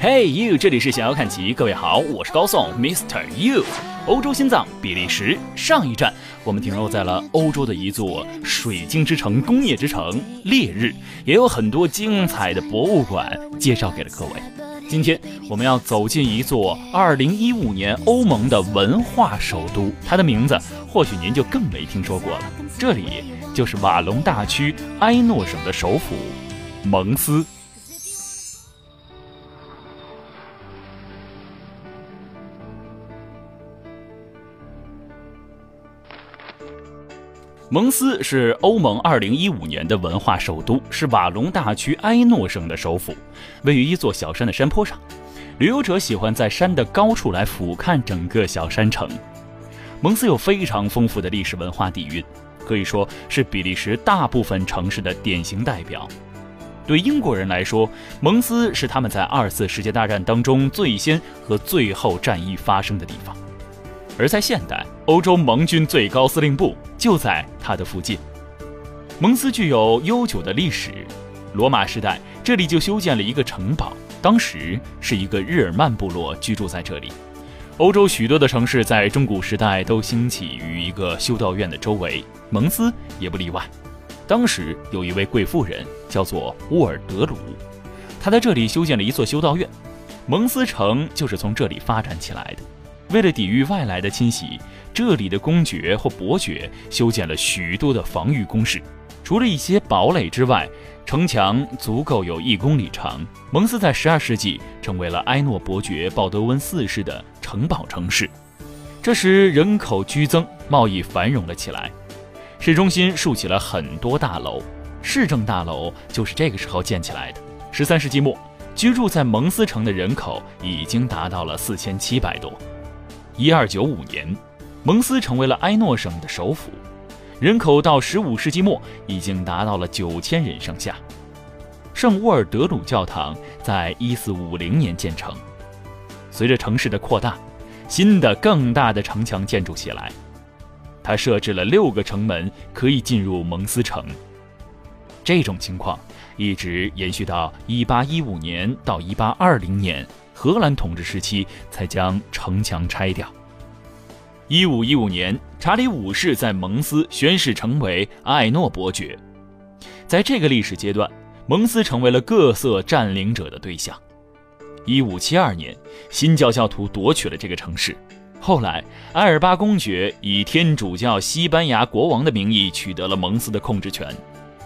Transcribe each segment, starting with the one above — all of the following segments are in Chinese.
Hey you，这里是想要看齐，各位好，我是高颂，Mr. You。欧洲心脏比利时，上一站我们停留在了欧洲的一座水晶之城、工业之城烈日，也有很多精彩的博物馆介绍给了各位。今天我们要走进一座2015年欧盟的文化首都，它的名字或许您就更没听说过了，这里就是瓦隆大区埃诺省的首府蒙斯。蒙斯是欧盟2015年的文化首都，是瓦隆大区埃诺省的首府，位于一座小山的山坡上。旅游者喜欢在山的高处来俯瞰整个小山城。蒙斯有非常丰富的历史文化底蕴，可以说是比利时大部分城市的典型代表。对英国人来说，蒙斯是他们在二次世界大战当中最先和最后战役发生的地方。而在现代，欧洲盟军最高司令部就在它的附近。蒙斯具有悠久的历史，罗马时代这里就修建了一个城堡，当时是一个日耳曼部落居住在这里。欧洲许多的城市在中古时代都兴起于一个修道院的周围，蒙斯也不例外。当时有一位贵妇人叫做沃尔德鲁，她在这里修建了一座修道院，蒙斯城就是从这里发展起来的。为了抵御外来的侵袭，这里的公爵或伯爵修建了许多的防御工事。除了一些堡垒之外，城墙足够有一公里长。蒙斯在12世纪成为了埃诺伯爵鲍德温四世的城堡城市。这时人口剧增，贸易繁荣了起来。市中心竖起了很多大楼，市政大楼就是这个时候建起来的。13世纪末，居住在蒙斯城的人口已经达到了4700多。一二九五年，蒙斯成为了埃诺省的首府，人口到十五世纪末已经达到了九千人上下。圣沃尔德鲁教堂在一四五零年建成。随着城市的扩大，新的更大的城墙建筑起来。他设置了六个城门，可以进入蒙斯城。这种情况一直延续到一八一五年到一八二零年。荷兰统治时期才将城墙拆掉。一五一五年，查理五世在蒙斯宣誓成为艾诺伯爵。在这个历史阶段，蒙斯成为了各色占领者的对象。一五七二年，新教教徒夺取了这个城市。后来，埃尔巴公爵以天主教西班牙国王的名义取得了蒙斯的控制权，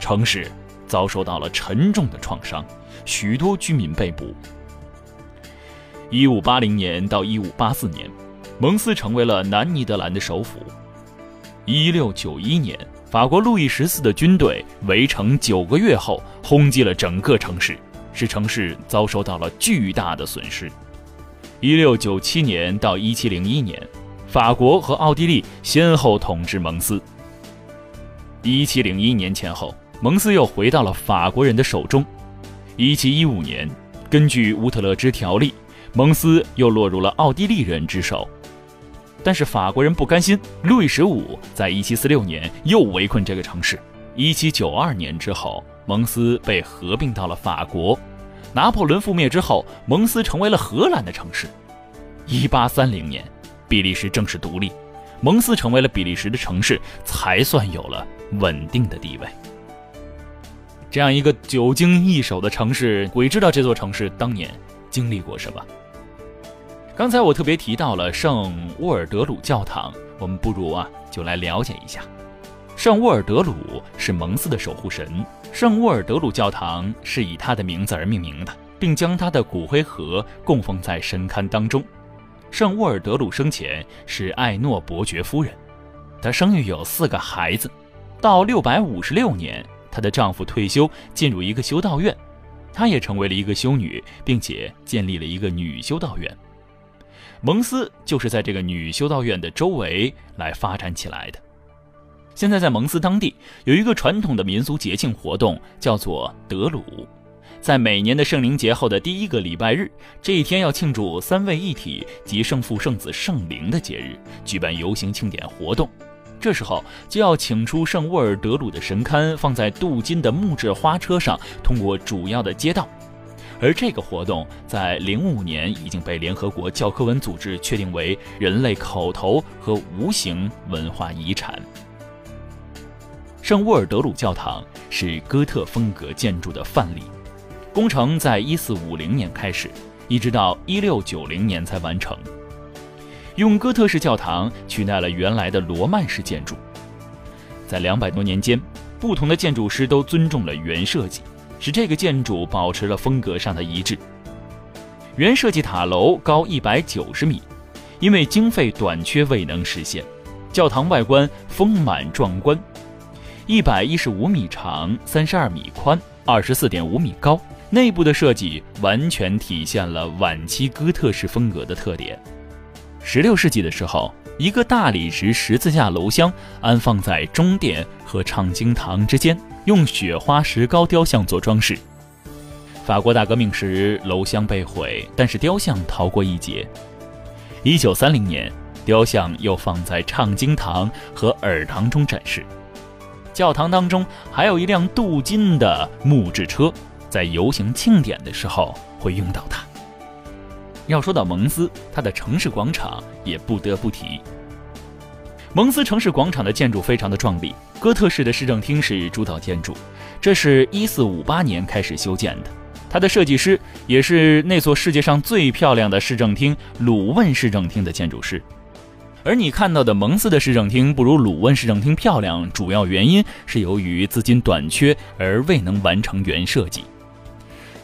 城市遭受到了沉重的创伤，许多居民被捕。一五八零年到一五八四年，蒙斯成为了南尼德兰的首府。一六九一年，法国路易十四的军队围城九个月后，轰击了整个城市，使城市遭受到了巨大的损失。一六九七年到一七零一年，法国和奥地利先后统治蒙斯。一七零一年前后，蒙斯又回到了法国人的手中。一七一五年，根据乌特勒支条例。蒙斯又落入了奥地利人之手，但是法国人不甘心。路易十五在1746年又围困这个城市。1792年之后，蒙斯被合并到了法国。拿破仑覆灭之后，蒙斯成为了荷兰的城市。1830年，比利时正式独立，蒙斯成为了比利时的城市，才算有了稳定的地位。这样一个久经易手的城市，鬼知道这座城市当年经历过什么。刚才我特别提到了圣沃尔德鲁教堂，我们不如啊就来了解一下。圣沃尔德鲁是蒙斯的守护神，圣沃尔德鲁教堂是以他的名字而命名的，并将他的骨灰盒供奉在神龛当中。圣沃尔德鲁生前是艾诺伯爵夫人，她生育有四个孩子。到六百五十六年，她的丈夫退休，进入一个修道院，她也成为了一个修女，并且建立了一个女修道院。蒙斯就是在这个女修道院的周围来发展起来的。现在在蒙斯当地有一个传统的民俗节庆活动，叫做德鲁，在每年的圣灵节后的第一个礼拜日，这一天要庆祝三位一体及圣父、圣子、圣灵的节日，举办游行庆典活动。这时候就要请出圣沃尔德鲁的神龛，放在镀金的木质花车上，通过主要的街道。而这个活动在零五年已经被联合国教科文组织确定为人类口头和无形文化遗产。圣沃尔德鲁教堂是哥特风格建筑的范例，工程在一四五零年开始，一直到一六九零年才完成。用哥特式教堂取代了原来的罗曼式建筑，在两百多年间，不同的建筑师都尊重了原设计，使这个建筑保持了风格上的一致。原设计塔楼高一百九十米，因为经费短缺未能实现。教堂外观丰满壮观，一百一十五米长，三十二米宽，二十四点五米高。内部的设计完全体现了晚期哥特式风格的特点。十六世纪的时候，一个大理石十字架楼箱安放在中殿和唱经堂之间，用雪花石膏雕像做装饰。法国大革命时，楼箱被毁，但是雕像逃过一劫。一九三零年，雕像又放在唱经堂和耳堂中展示。教堂当中还有一辆镀金的木质车，在游行庆典的时候会用到它。要说到蒙斯，它的城市广场也不得不提。蒙斯城市广场的建筑非常的壮丽，哥特式的市政厅是主导建筑，这是一四五八年开始修建的。它的设计师也是那座世界上最漂亮的市政厅——鲁汶市政厅的建筑师。而你看到的蒙斯的市政厅不如鲁汶市政厅漂亮，主要原因是由于资金短缺而未能完成原设计。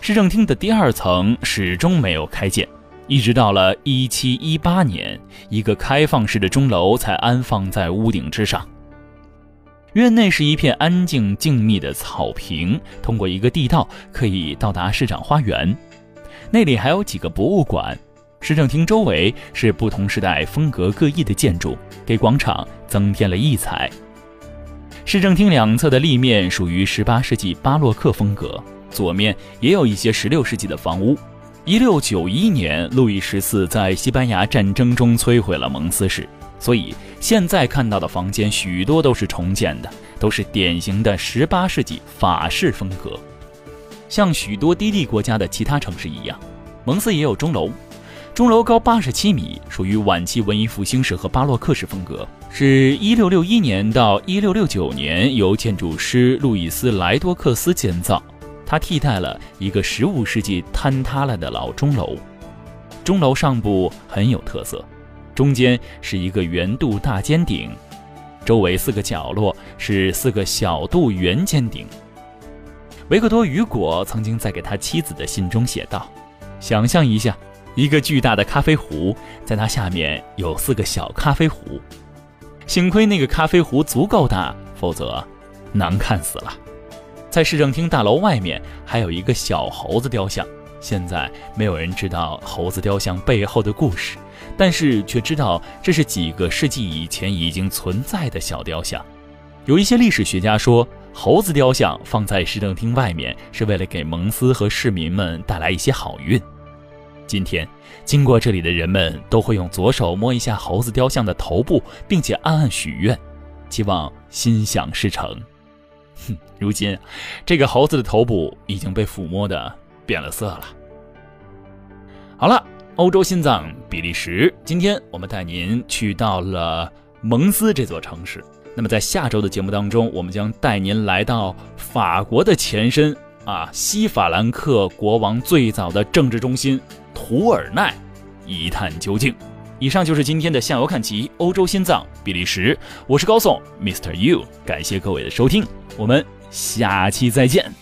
市政厅的第二层始终没有开建。一直到了一七一八年，一个开放式的钟楼才安放在屋顶之上。院内是一片安静静谧的草坪，通过一个地道可以到达市长花园。那里还有几个博物馆。市政厅周围是不同时代风格各异的建筑，给广场增添了异彩。市政厅两侧的立面属于18世纪巴洛克风格，左面也有一些16世纪的房屋。一六九一年，路易十四在西班牙战争中摧毁了蒙斯市，所以现在看到的房间许多都是重建的，都是典型的十八世纪法式风格。像许多低地国家的其他城市一样，蒙斯也有钟楼，钟楼高八十七米，属于晚期文艺复兴式和巴洛克式风格，是一六六一年到一六六九年由建筑师路易斯莱多克斯建造。它替代了一个十五世纪坍塌了的老钟楼，钟楼上部很有特色，中间是一个圆肚大尖顶，周围四个角落是四个小肚圆尖顶。维克多·雨果曾经在给他妻子的信中写道：“想象一下，一个巨大的咖啡壶，在它下面有四个小咖啡壶，幸亏那个咖啡壶足够大，否则难看死了。”在市政厅大楼外面还有一个小猴子雕像，现在没有人知道猴子雕像背后的故事，但是却知道这是几个世纪以前已经存在的小雕像。有一些历史学家说，猴子雕像放在市政厅外面是为了给蒙斯和市民们带来一些好运。今天，经过这里的人们都会用左手摸一下猴子雕像的头部，并且暗暗许愿，希望心想事成。哼，如今，这个猴子的头部已经被抚摸的变了色了。好了，欧洲心脏比利时，今天我们带您去到了蒙斯这座城市。那么在下周的节目当中，我们将带您来到法国的前身啊，西法兰克国王最早的政治中心图尔奈，一探究竟。以上就是今天的向右看齐，欧洲心脏比利时，我是高颂，Mr. You，感谢各位的收听。我们下期再见。